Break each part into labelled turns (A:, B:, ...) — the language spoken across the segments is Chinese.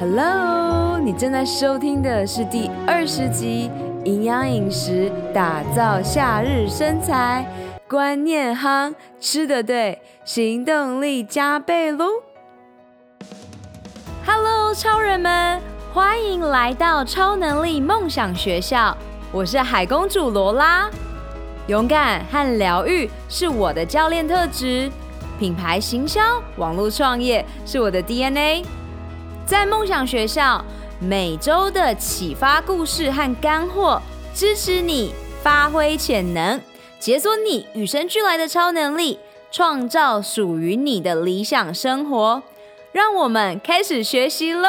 A: Hello，你正在收听的是第二十集《营养饮食打造夏日身材》，观念夯，吃得对，行动力加倍喽！Hello，超人们，欢迎来到超能力梦想学校，我是海公主罗拉。勇敢和疗愈是我的教练特质，品牌行销、网络创业是我的 DNA。在梦想学校，每周的启发故事和干货，支持你发挥潜能，解锁你与生俱来的超能力，创造属于你的理想生活。让我们开始学习喽！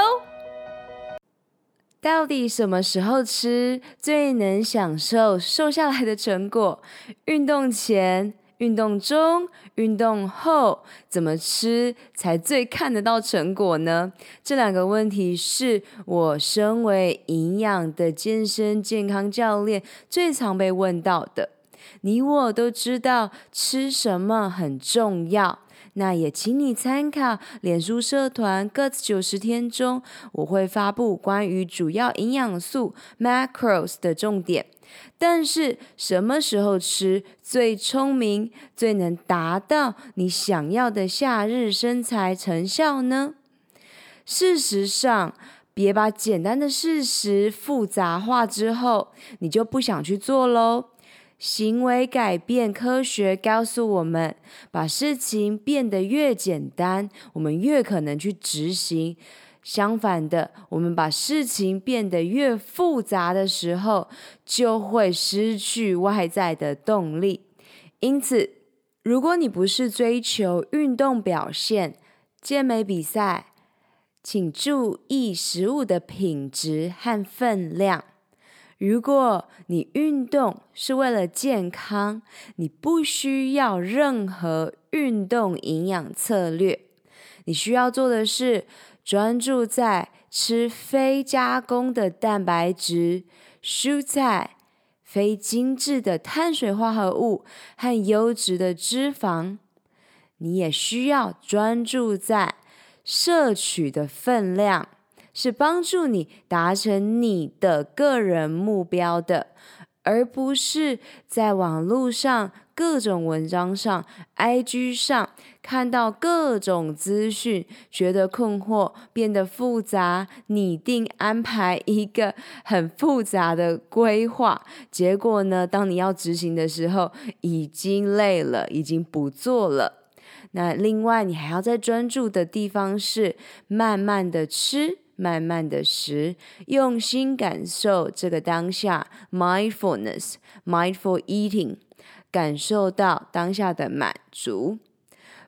A: 到底什么时候吃最能享受瘦下来的成果？运动前、运动中、运动后，怎么吃才最看得到成果呢？这两个问题是我身为营养的健身健康教练最常被问到的。你我都知道吃什么很重要。那也请你参考脸书社团 Guts 九十天中，我会发布关于主要营养素 Macros 的重点。但是什么时候吃最聪明，最能达到你想要的夏日身材成效呢？事实上，别把简单的事实复杂化之后，你就不想去做喽。行为改变科学告诉我们，把事情变得越简单，我们越可能去执行。相反的，我们把事情变得越复杂的时候，就会失去外在的动力。因此，如果你不是追求运动表现、健美比赛，请注意食物的品质和分量。如果你运动是为了健康，你不需要任何运动营养策略。你需要做的是专注在吃非加工的蛋白质、蔬菜、非精致的碳水化合物和优质的脂肪。你也需要专注在摄取的分量。是帮助你达成你的个人目标的，而不是在网络上各种文章上、IG 上看到各种资讯，觉得困惑，变得复杂，拟定安排一个很复杂的规划，结果呢，当你要执行的时候，已经累了，已经不做了。那另外，你还要再专注的地方是慢慢的吃。慢慢的食，用心感受这个当下，mindfulness，mindful eating，感受到当下的满足。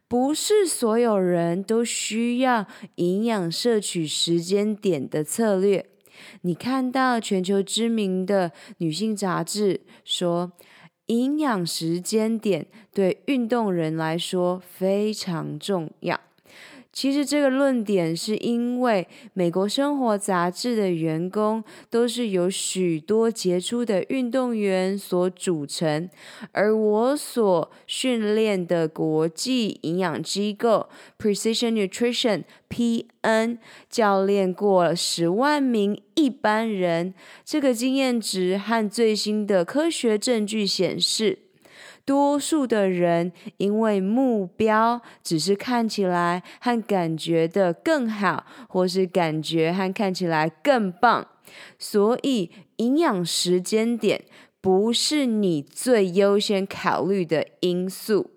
A: 不是所有人都需要营养摄取时间点的策略。你看到全球知名的女性杂志说，营养时间点对运动人来说非常重要。其实这个论点是因为美国生活杂志的员工都是由许多杰出的运动员所组成，而我所训练的国际营养机构 Precision Nutrition (PN) 教练过十万名一般人，这个经验值和最新的科学证据显示。多数的人因为目标只是看起来和感觉的更好，或是感觉和看起来更棒，所以营养时间点不是你最优先考虑的因素。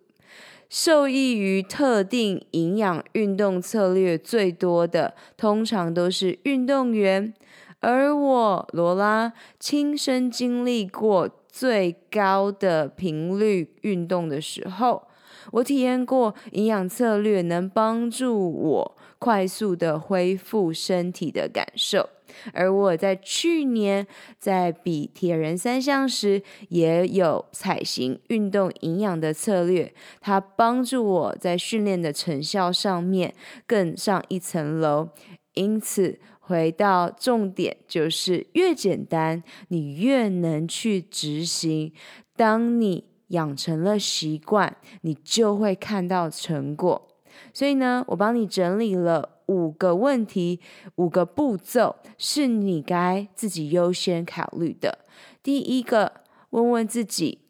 A: 受益于特定营养运动策略最多的，通常都是运动员，而我罗拉亲身经历过。最高的频率运动的时候，我体验过营养策略能帮助我快速的恢复身体的感受。而我在去年在比铁人三项时，也有采行运动营养的策略，它帮助我在训练的成效上面更上一层楼。因此。回到重点，就是越简单，你越能去执行。当你养成了习惯，你就会看到成果。所以呢，我帮你整理了
B: 五个问题，五个步骤是你该自己优先考虑的。第一个，问问自己：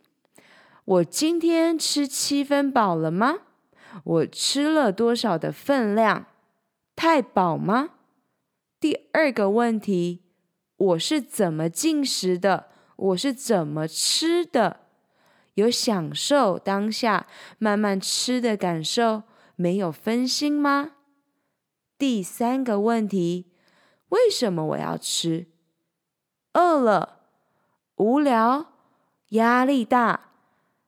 B: 我今天吃七分饱了吗？我吃了多少的分量？太饱吗？第二个问题，我是怎么进食的？我是怎么吃的？有享受当下慢慢吃的感受，没有分心吗？第三个问题，为什么我要吃？饿了、无聊、压力大，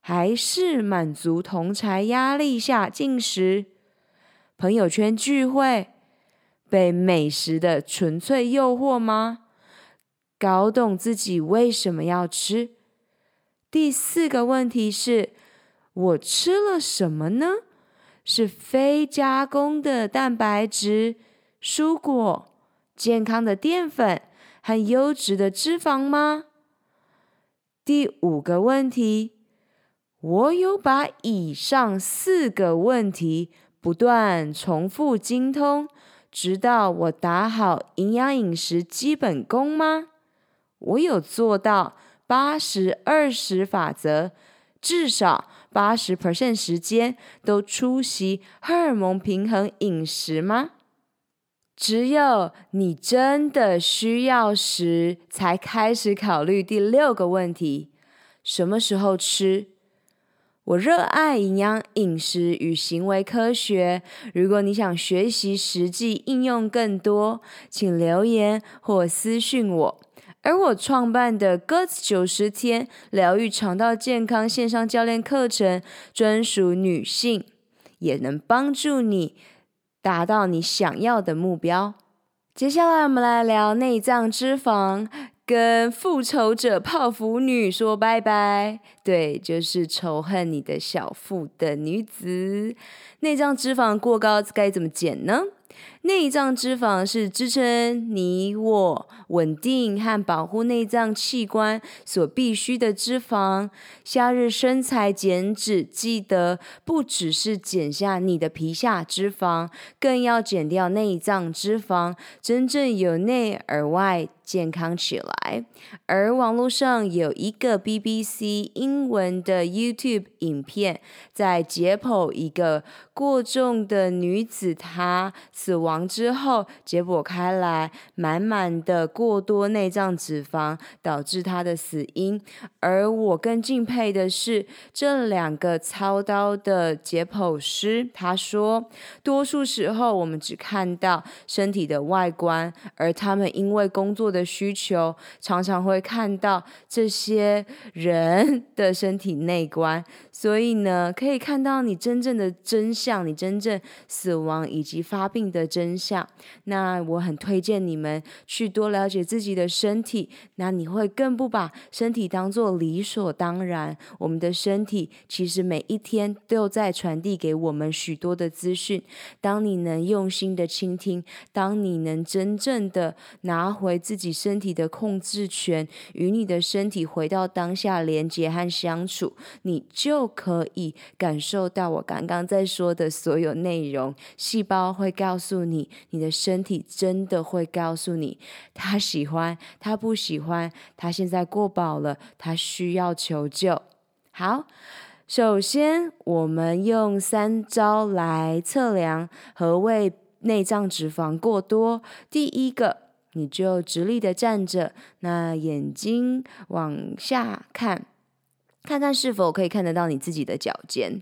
B: 还是满足同才压力下进食？朋友圈聚会，被美食的纯粹诱惑吗？搞懂自己为什么要吃？第四个问题是，我吃了什么呢？是非加工的蛋白质、蔬果、健康的淀粉和优质的脂肪吗？第五个问题，我有把以上四个问题不断重复精通，直到我打好营养饮食基本功吗？我有做到。八十二十法则，至少八十 percent 时间都出席荷尔蒙平衡饮食吗？只有你真的需要时，才开始考虑第六个问题：什么时候吃？我热爱营养饮食与行为科学。如果你想学习实际应用更多，请留言或私讯我。而我创办的 Gut 九十天疗愈肠道健康线上教练课程，专属女性，也能帮助你达到你想要的目标。接下来，我们来聊内脏脂肪，跟复仇者泡芙女说拜拜。对，就是仇恨你的小腹的女子。内脏脂肪过高该怎么减呢？内脏脂肪是支撑你我稳定和保护内脏器官所必须的脂肪。夏日身材减脂，记得不只是减下你的皮下脂肪，更要减掉内脏脂肪，真正由内而外健康起来。而网络上有一个 BBC 英文的 YouTube 影片，在解剖一个过重的女子，她死亡。之后解剖开来，满满的过多内脏脂肪导致他的死因。而我更敬佩的是这两个操刀的解剖师。他说，多数时候我们只看到身体的外观，而他们因为工作的需求，常常会看到这些人的身体内观。所以呢，可以看到你真正的真相，你真正死亡以及发病的真。相，那我很推荐你们去多了解自己的身体，那你会更不把身体当做理所当然。我们的身体其实每一天都在传递给我们许多的资讯。当你能用心的倾听，当你能真正的拿回自己身体的控制权，与你的身体回到当下连接和相处，你就可以感受到我刚刚在说的所有内容。细胞会告告诉。你你的身体真的会告诉你，他喜欢，他不喜欢，他现在过饱了，他需要求救。好，首先我们用三招来测量何谓内脏脂肪过多。第一个，你就直立的站着，那眼睛往下看，看看是否可以看得到你自己的脚尖。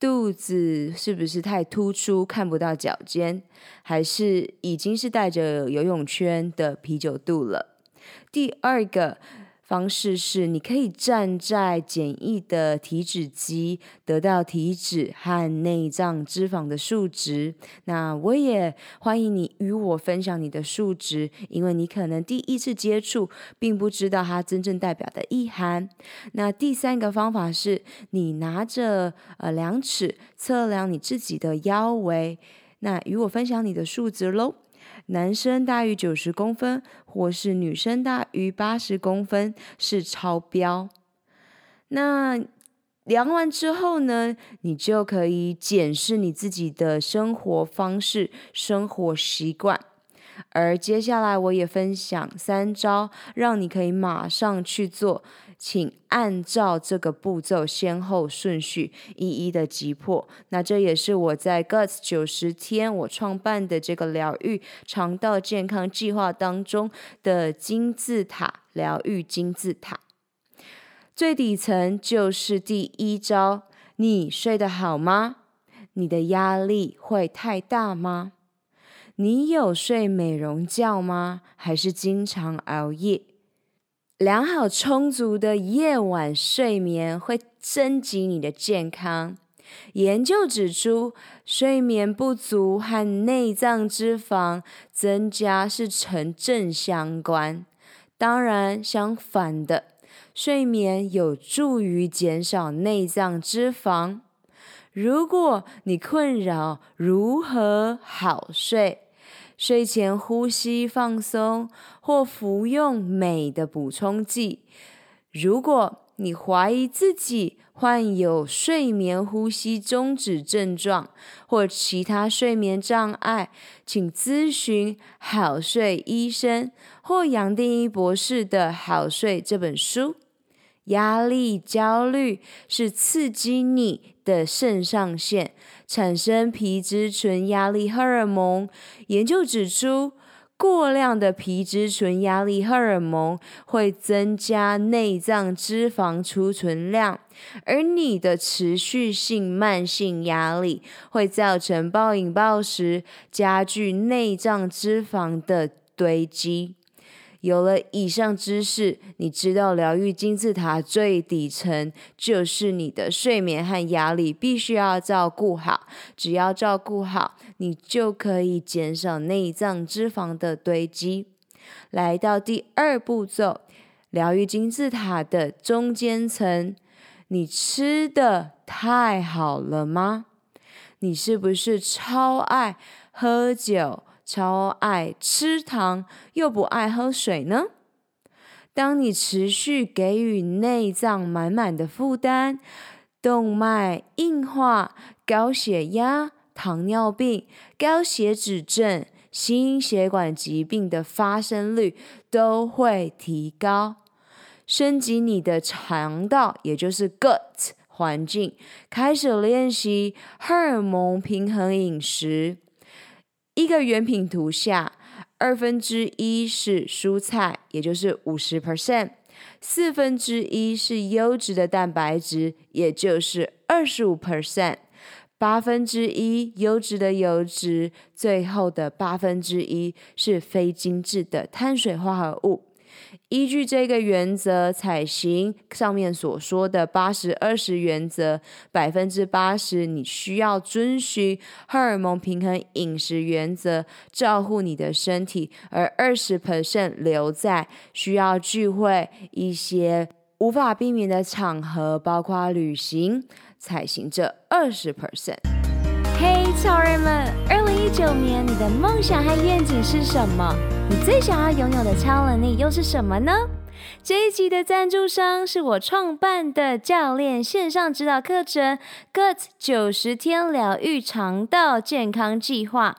B: 肚子是不是太突出，看不到脚尖，还是已经是带着游泳圈的啤酒肚了？第二个。方式是，你可以站在简易的体脂机，得到体脂和内脏脂肪的数值。那我也欢迎你与我分享你的数值，因为你可能第一次接触，并不知道它真正代表的意涵。那第三个方法是，你拿着呃量尺测量你自己的腰围，那与我分享你的数值喽。男生大于九十公分，或是女生大于八十公分是超标。那量完之后呢，你就可以检视你自己的生活方式、生活习惯。而接下来我也分享三招，让你可以马上去做。请按照这个步骤先后顺序一一的击破。那这也是我在 Guts 九十天我创办的这个疗愈肠道健康计划当中的金字塔疗愈金字塔。最底层就是第一招：你睡得好吗？你的压力会太大吗？你有睡美容觉吗？还是经常熬夜？良好充足的夜晚睡眠会升级你的健康。研究指出，睡眠不足和内脏脂肪增加是成正相关。当然，相反的，睡眠有助于减少内脏脂肪。如果你困扰如何好睡，睡前呼吸放松，或服用镁的补充剂。如果你怀疑自己患有睡眠呼吸中止症状或其他睡眠障碍，请咨询好睡医生或杨定一博士的《好睡》这本书。压力、焦虑是刺激你的肾上腺产生皮质醇压力荷尔蒙。研究指出，过量的皮质醇压力荷尔蒙会增加内脏脂肪储存量，而你的持续性慢性压力会造成暴饮暴食，加剧内脏脂肪的堆积。有了以上知识，你知道疗愈金字塔最底层就是你的睡眠和压力，必须要照顾好。只要照顾好，你就可以减少内脏脂肪的堆积。来到第二步骤，疗愈金字塔的中间层，你吃的太好了吗？你是不是超爱喝酒？超爱吃糖又不爱喝水呢？当你持续给予内脏满满的负担，动脉硬化、高血压、糖尿病、高血脂症、心血管疾病的发生率都会提高。升级你的肠道，也就是 gut 环境，开始练习荷尔蒙平衡饮食。一个原品图下，二分之一是蔬菜，也就是五十 percent；四分之一是优质的蛋白质，也就是二十五 percent；八分之一优质的油脂，最后的八分之一是非精致的碳水化合物。依据这个原则，采行上面所说的八十二十原则，百分之八十你需要遵循荷尔蒙平衡饮食原则，照顾你的身体，而二十 percent 留在需要聚会一些无法避免的场合，包括旅行，采行这二十 percent。
A: 嘿，超人们，二零一九年你的梦想和愿景是什么？你最想要拥有的超能力又是什么呢？这一集的赞助商是我创办的教练线上指导课程 Gut 九十天疗愈肠道健康计划。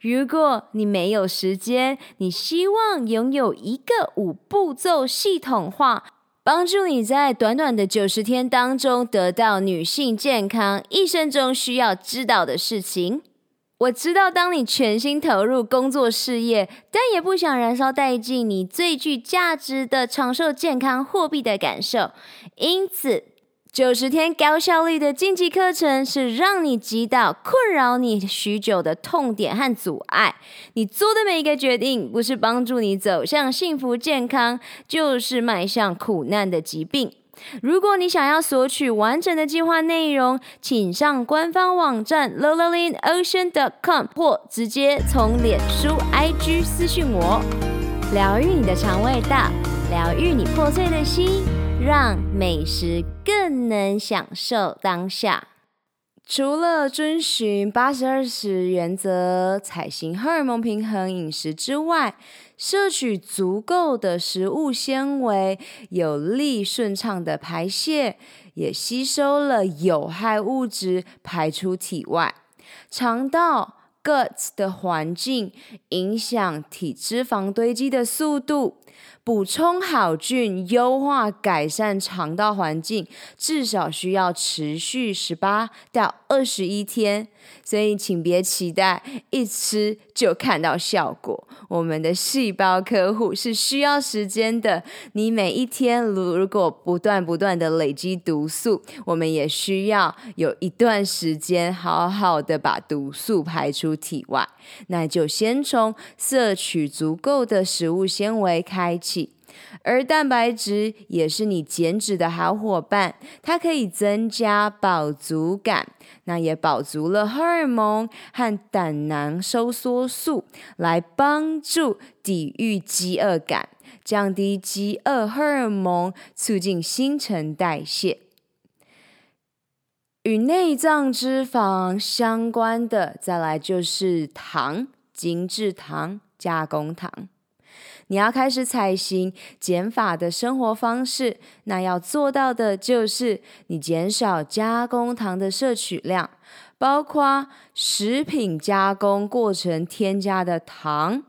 A: 如果你没有时间，你希望拥有一个五步骤系统化，帮助你在短短的九十天当中得到女性健康一生中需要知道的事情。我知道，当你全心投入工作事业，但也不想燃烧殆尽你最具价值的长寿健康货币的感受，因此九十天高效率的晋级课程是让你击倒困扰你许久的痛点和阻碍。你做的每一个决定，不是帮助你走向幸福健康，就是迈向苦难的疾病。如果你想要索取完整的计划内容，请上官方网站 l
B: o l a l i n o c e a n c o m
A: 或直接从脸书 IG 私讯我。疗愈你的肠胃道，疗愈你破碎的心，让美食更能享受当下。除了遵循八十二十原则，采行荷尔蒙平衡饮食之外，摄取足够的食物纤维，有利顺畅的排泄，也吸收了有害物质排出体外。肠道 Gut 的环境影响体脂肪堆积的速度。补充好菌，优化改善肠道环境，至少需要持续十八到二十一天。所以，请别期待一吃就看到效果。我们的细胞呵护是需要时间的。你每一天如果不断不断的累积毒素，我们也需要有一段时间好好的把毒素排出体外。那就先从摄取足够的食物纤维开开启。而蛋白质也是你减脂的好伙伴，它可以增加饱足感，那也饱足了荷尔蒙和胆囊收缩素，来帮助抵御饥饿感，降低饥饿荷尔蒙，促进新陈代谢。与内脏脂肪相关的，再来就是糖，精制糖、加工糖。你要开始采行减法的生活方式，那要做到的就是你减少加工糖的摄取量，包括食品加工过程添加的糖、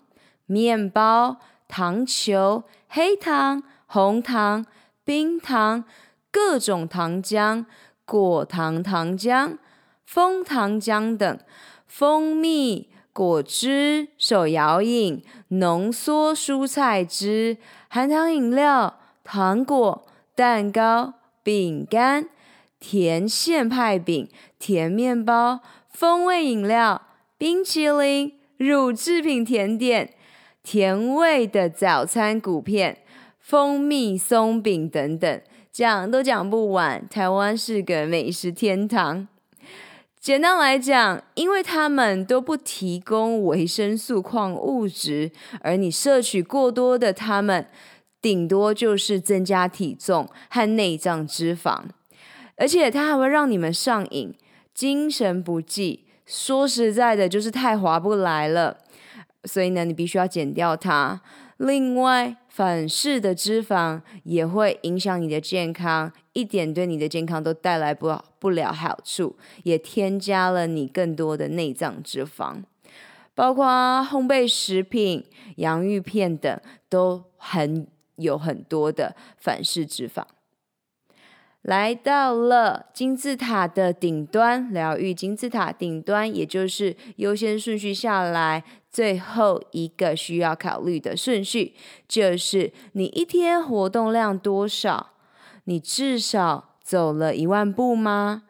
A: 面包、糖球、黑糖、红糖、冰糖、各种糖浆、果糖糖浆、枫糖浆等，蜂蜜。果汁、手摇饮、浓缩蔬菜汁、含糖饮料、糖果、蛋糕、饼干、甜馅派饼、甜面包、风味饮料、冰淇淋、乳制品甜点、甜味的早餐谷片、蜂蜜松饼等等，讲都讲不完。台湾是个美食天堂。简单来讲，因为它们都不提供维生素、矿物质，而你摄取过多的它们，顶多就是增加体重和内脏脂肪，而且它还会让你们上瘾、精神不济。说实在的，就是太划不来了。所以呢，你必须要减掉它。另外，反式的脂肪也会影响你的健康，一点对你的健康都带来不不了好处，也添加了你更多的内脏脂肪，包括烘焙食品、洋芋片等，都很有很多的反式脂肪。来到了金字塔的顶端，疗愈金字塔顶端，也就是优先顺序下来最后一个需要考虑的顺序，就是你一天活动量多少？你至少走了一万步吗？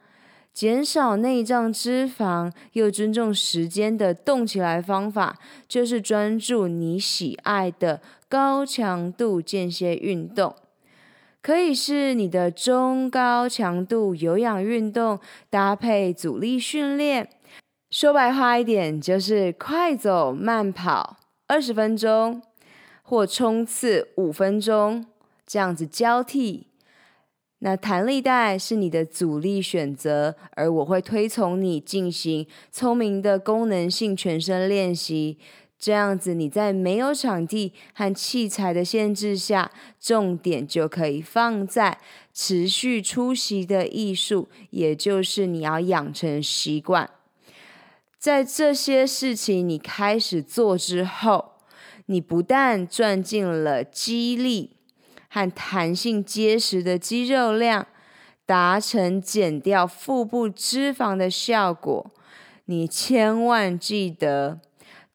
A: 减少内脏脂肪又尊重时间的动起来方法，就是专注你喜爱的高强度间歇运动。可以是你的中高强度有氧运动搭配阻力训练，说白话一点就是快走慢跑二十分钟，或冲刺五分钟，这样子交替。那弹力带是你的阻力选择，而我会推崇你进行聪明的功能性全身练习。这样子，你在没有场地和器材的限制下，重点就可以放在持续出席的艺术，也就是你要养成习惯。在这些事情你开始做之后，你不但赚进了肌力和弹性结实的肌肉量，达成减掉腹部脂肪的效果，你千万记得。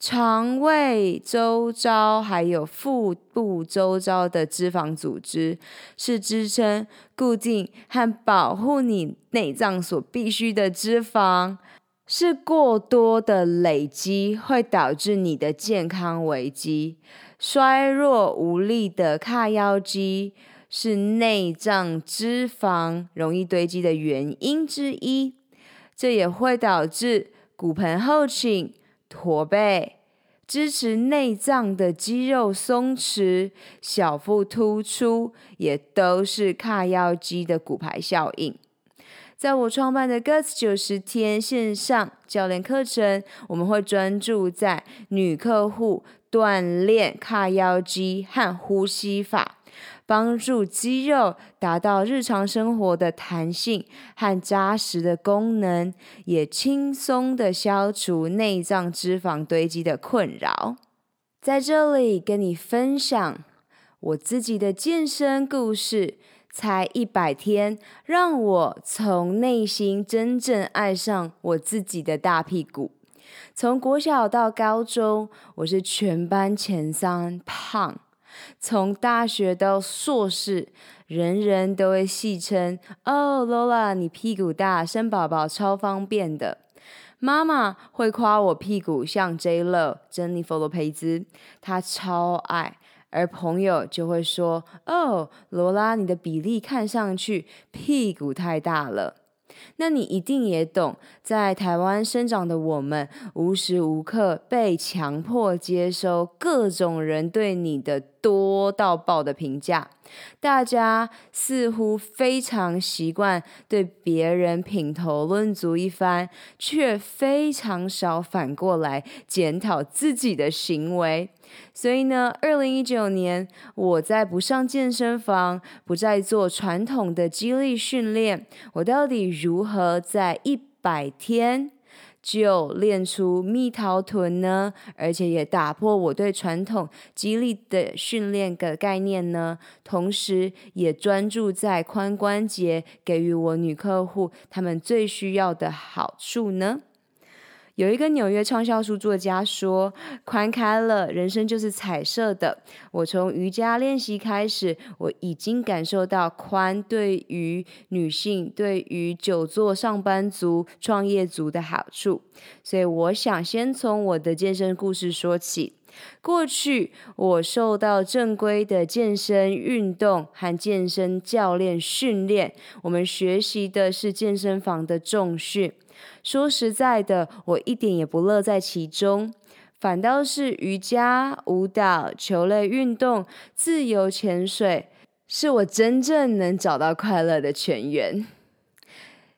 A: 肠胃周遭还有腹部周遭的脂肪组织，是支撑、固定和保护你内脏所必需的脂肪。是过多的累积会导致你的健康危机。衰弱无力的髂腰肌是内脏脂肪容易堆积的原因之一，这也会导致骨盆后倾。驼背，支持内脏的肌肉松弛，小腹突出，也都是髂腰肌的骨牌效应。
B: 在我创办的 Guts 九十天线上教练课程，我们会专注在女客户锻炼髂腰肌和呼吸法，帮助肌肉达到日常生活的弹性和扎实的功能，也轻松地消除内脏脂肪堆积的困扰。在这里跟你分享我自己的健身故事。才一百天，让我从内心真正爱上我自己的大屁股。从国小到高中，我是全班前三胖；从大学到硕士，人人都会戏称：“哦，Lola，你屁股大，生宝宝超方便的。”妈妈会夸我屁股像 J.Lo 珍妮佛罗培兹，她超爱。而朋友就会说：“哦，罗拉，你的比例看上去屁股太大了。”那你一定也懂，在台湾生长的我们，无时无刻被强迫接收各种人对你的多到爆的评价。大家似乎非常习惯对别人品头论足一番，却非常少反过来检讨自己的行为。所以呢，二零一九年，我在不上健身房，不再做传统的肌力训练，我到底如何在一百天就练出蜜桃臀呢？而且也打破我对传统肌力的训练的概念呢？同时，也专注在髋关节，给予我女客户她们最需要的好处呢？有一个纽约畅销书作家说：“宽开了，人生就是彩色的。”我从瑜伽练习开始，我已经感受到宽对于女性、对于久坐上班族、创业族的好处。所以，我想先从我的健身故事说起。过去，我受到正规的健身运动和健身教练训练，我们学习的是健身房的重训。说实在的，我一点也不乐在其中，反倒是瑜伽、舞蹈、球类运动、自由潜水，是我真正能找到快乐的泉源。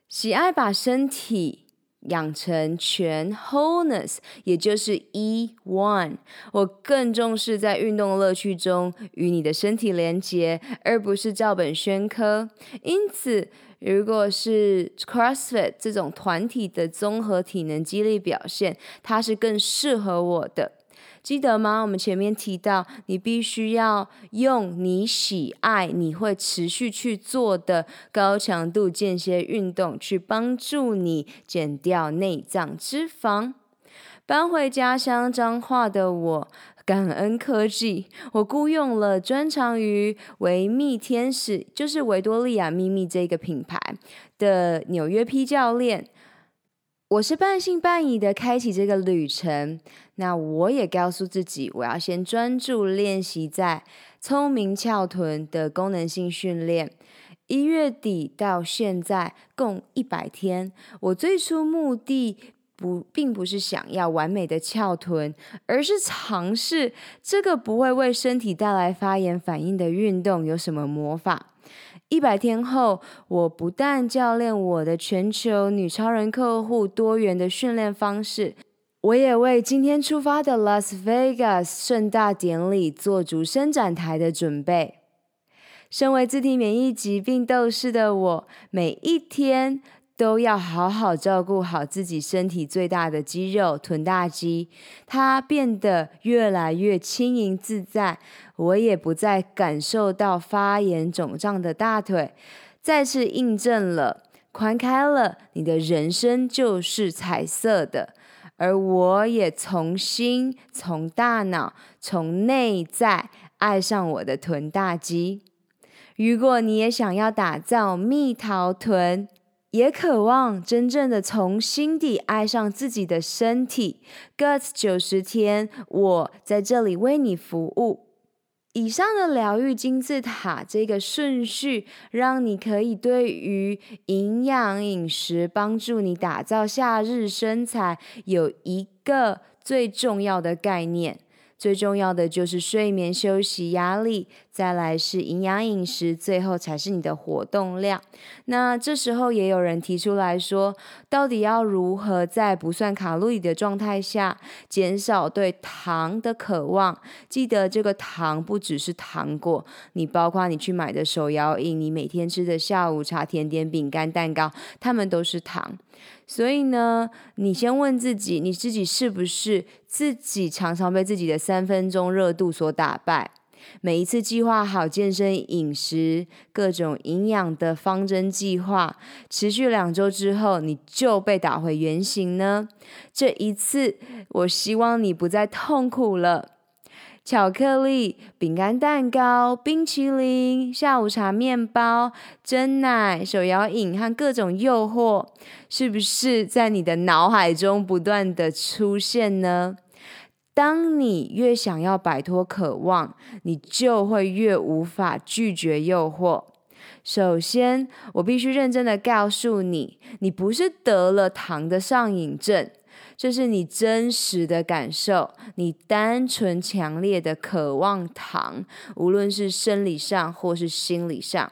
B: 喜爱把身体养成全 wholeness，也就是 E One。我更重视在运动乐趣中与你的身体连结，而不是照本宣科。因此，如果是 CrossFit 这种团体的综合体能激励表现，它是更适合我的。记得吗？我们前面提到，你必须要用你喜爱、你会持续去做的高强度间歇运动，去帮助你减掉内脏脂肪。搬回家乡彰化的我，感恩科技，我雇佣了专长于维密天使，就是维多利亚秘密这个品牌的纽约 P 教练。我是半信半疑的开启这个旅程。那我也告诉自己，我要先专注练习在聪明翘臀的功能性训练。一月底到现在共一百天，我最初目的。不，并不是想要完美的翘臀，而是尝试这个不会为身体带来发炎反应的运动有什么魔法。一百天后，我不但教练我的全球女超人客户多元的训练方式，我也为今天出发的 Las Vegas 盛大典礼做足伸展台的准备。身为自体免疫疾病斗士的我，每一天。都要好好照顾好自己身体最大的肌肉臀大肌，它变得越来越轻盈自在，我也不再感受到发炎肿胀的大腿，再次印证了宽开了，你的人生就是彩色的，而我也重新从大脑从内在爱上我的臀大肌。如果你也想要打造蜜桃臀，也渴望真正的从心底爱上自己的身体，Guts 九十天，我在这里为你服务。以上的疗愈金字塔这个顺序，让你可以对于营养饮食帮助你打造夏日身材有一个最重要的概念：最重要的就是睡眠、休息、压力，再来是营养饮食，最后才是你的活动量。那这时候也有人提出来说，到底要如何在不算卡路里的状态下，减少对糖的渴望？记得这个糖不只是糖果，你包括你去买的手摇饮，你每天吃的下午茶、甜点、饼干、蛋糕，它们都是糖。所以呢，你先问自己，你自己是不是自己常常被自己的三分钟热度所打败？每一次计划好健身、饮食、各种营养的方针计划，持续两周之后，你就被打回原形呢？这一次，我希望你不再痛苦了。巧克力、饼干、蛋糕、冰淇淋、下午茶、面包、真奶、手摇饮和各种诱惑，是不是在你的脑海中不断的出现呢？当你越想要摆脱渴望，你就会越无法拒绝诱惑。首先，我必须认真的告诉你，你不是得了糖的上瘾症。这是你真实的感受，你单纯强烈的渴望糖，无论是生理上或是心理上。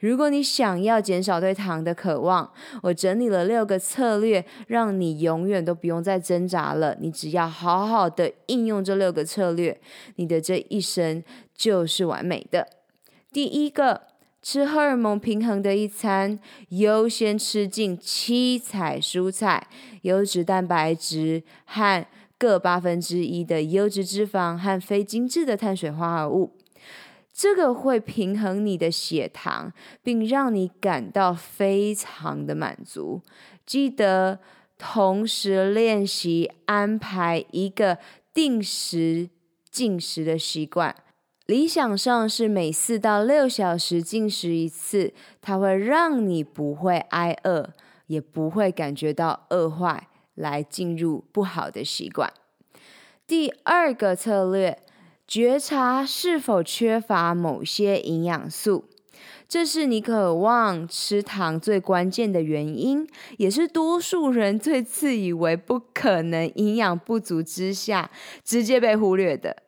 B: 如果你想要减少对糖的渴望，我整理了六个策略，让你永远都不用再挣扎了。你只要好好的应用这六个策略，你的这一生就是完美的。第一个。吃荷尔蒙平衡的一餐，优先吃进七彩蔬菜、优质蛋白质和各八分之一的优质脂肪和非精致的碳水化合物。这个会平衡你的血糖，并让你感到非常的满足。记得同时练习安排一个定时进食的习惯。理想上是每四到六小时进食一次，它会让你不会挨饿，也不会感觉到饿坏，来进入不好的习惯。第二个策略，觉察是否缺乏某些营养素，这是你渴望吃糖最关键的原因，也是多数人最自以为不可能营养不足之下，直接被忽略的。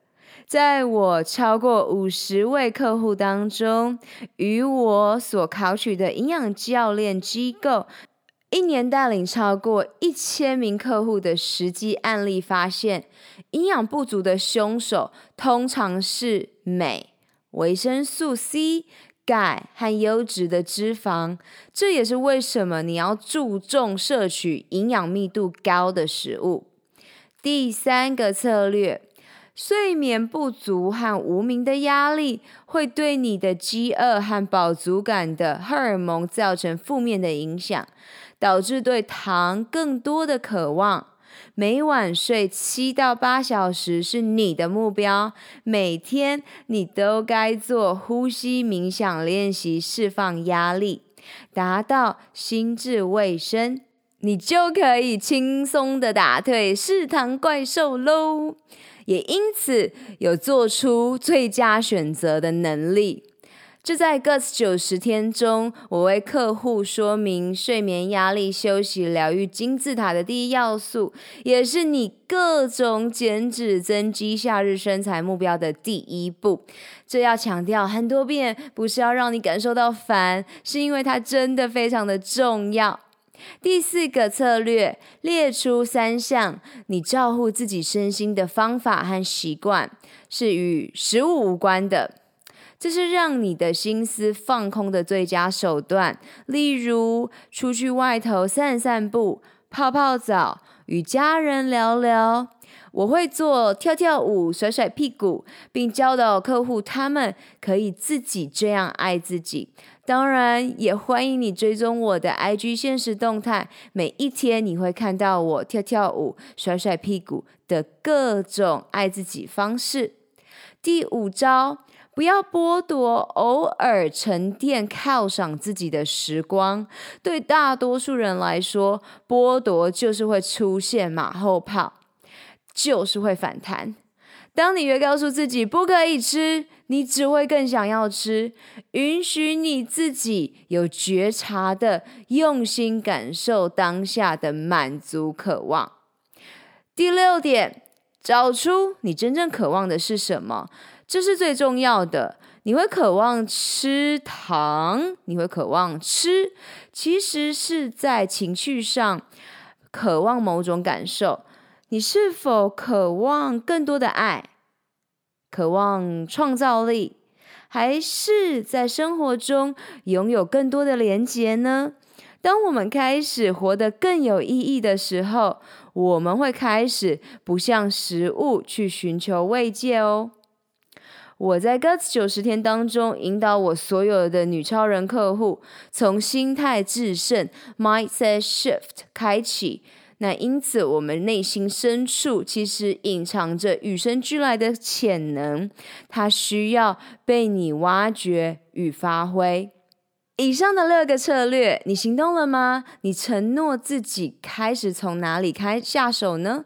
B: 在我超过五十位客户当中，与我所考取的营养教练机构，一年带领超过一千名客户的实际案例发现，营养不足的凶手通常是镁、维生素 C、钙和优质的脂肪。这也是为什么你要注重摄取营养密度高的食物。第三个策略。睡眠不足和无名的压力会对你的饥饿和饱足感的荷尔蒙造成负面的影响，导致对糖更多的渴望。每晚睡七到八小时是你的目标，每天你都该做呼吸冥想练习，释放压力，达到心智卫生，你就可以轻松的打退嗜糖怪兽喽。也因此有做出最佳选择的能力。这在 GUTS 九十天中，我为客户说明睡眠、压力、休息、疗愈金字塔的第一要素，也是你各种减脂增肌、夏日身材目标的第一步。这要强调很多遍，不是要让你感受到烦，是因为它真的非常的重要。第四个策略，列出三项你照顾自己身心的方法和习惯，是与食物无关的。这是让你的心思放空的最佳手段。例如，出去外头散散步、泡泡澡、与家人聊聊。我会做跳跳舞、甩甩屁股，并教导客户他们可以自己这样爱自己。当然，也欢迎你追踪我的 IG 现实动态，每一天你会看到我跳跳舞、甩甩屁股的各种爱自己方式。第五招，不要剥夺偶尔沉淀、犒赏自己的时光。对大多数人来说，剥夺就是会出现马后炮，就是会反弹。当你越告诉自己不可以吃，你只会更想要吃。允许你自己有觉察的用心感受当下的满足渴望。第六点，找出你真正渴望的是什么，这是最重要的。你会渴望吃糖，你会渴望吃，其实是在情绪上渴望某种感受。你是否渴望更多的爱？渴望创造力，还是在生活中拥有更多的连接呢？当我们开始活得更有意义的时候，我们会开始不向食物去寻求慰藉哦。我在 Guts 九十天当中引导我所有的女超人客户，从心态致胜 （Mindset Shift） 开启。那因此，我们内心深处其实隐藏着与生俱来的潜能，它需要被你挖掘与发挥。以上的六个策略，你行动了吗？你承诺自己开始从哪里开下手呢？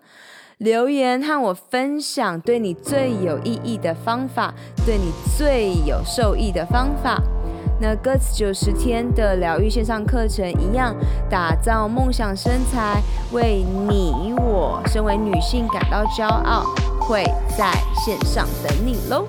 B: 留言和我分享对你最有意义的方法，对你最有受益的方法。那 Guts 九十天的疗愈线上课程一样，打造梦想身材，为你我身为女性感到骄傲，会在线上等你喽。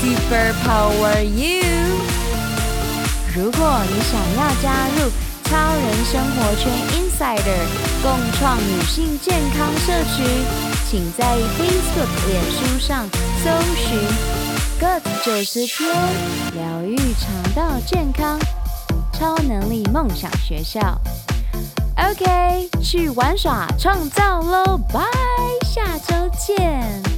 B: Superpower you！如果你想要加入超人生活圈 Insider 共创女性健康社群，请在 Facebook、脸书上搜寻 Gut 九十天疗愈肠道健康超能力梦想学校。OK，去玩耍创造喽！拜，下周见。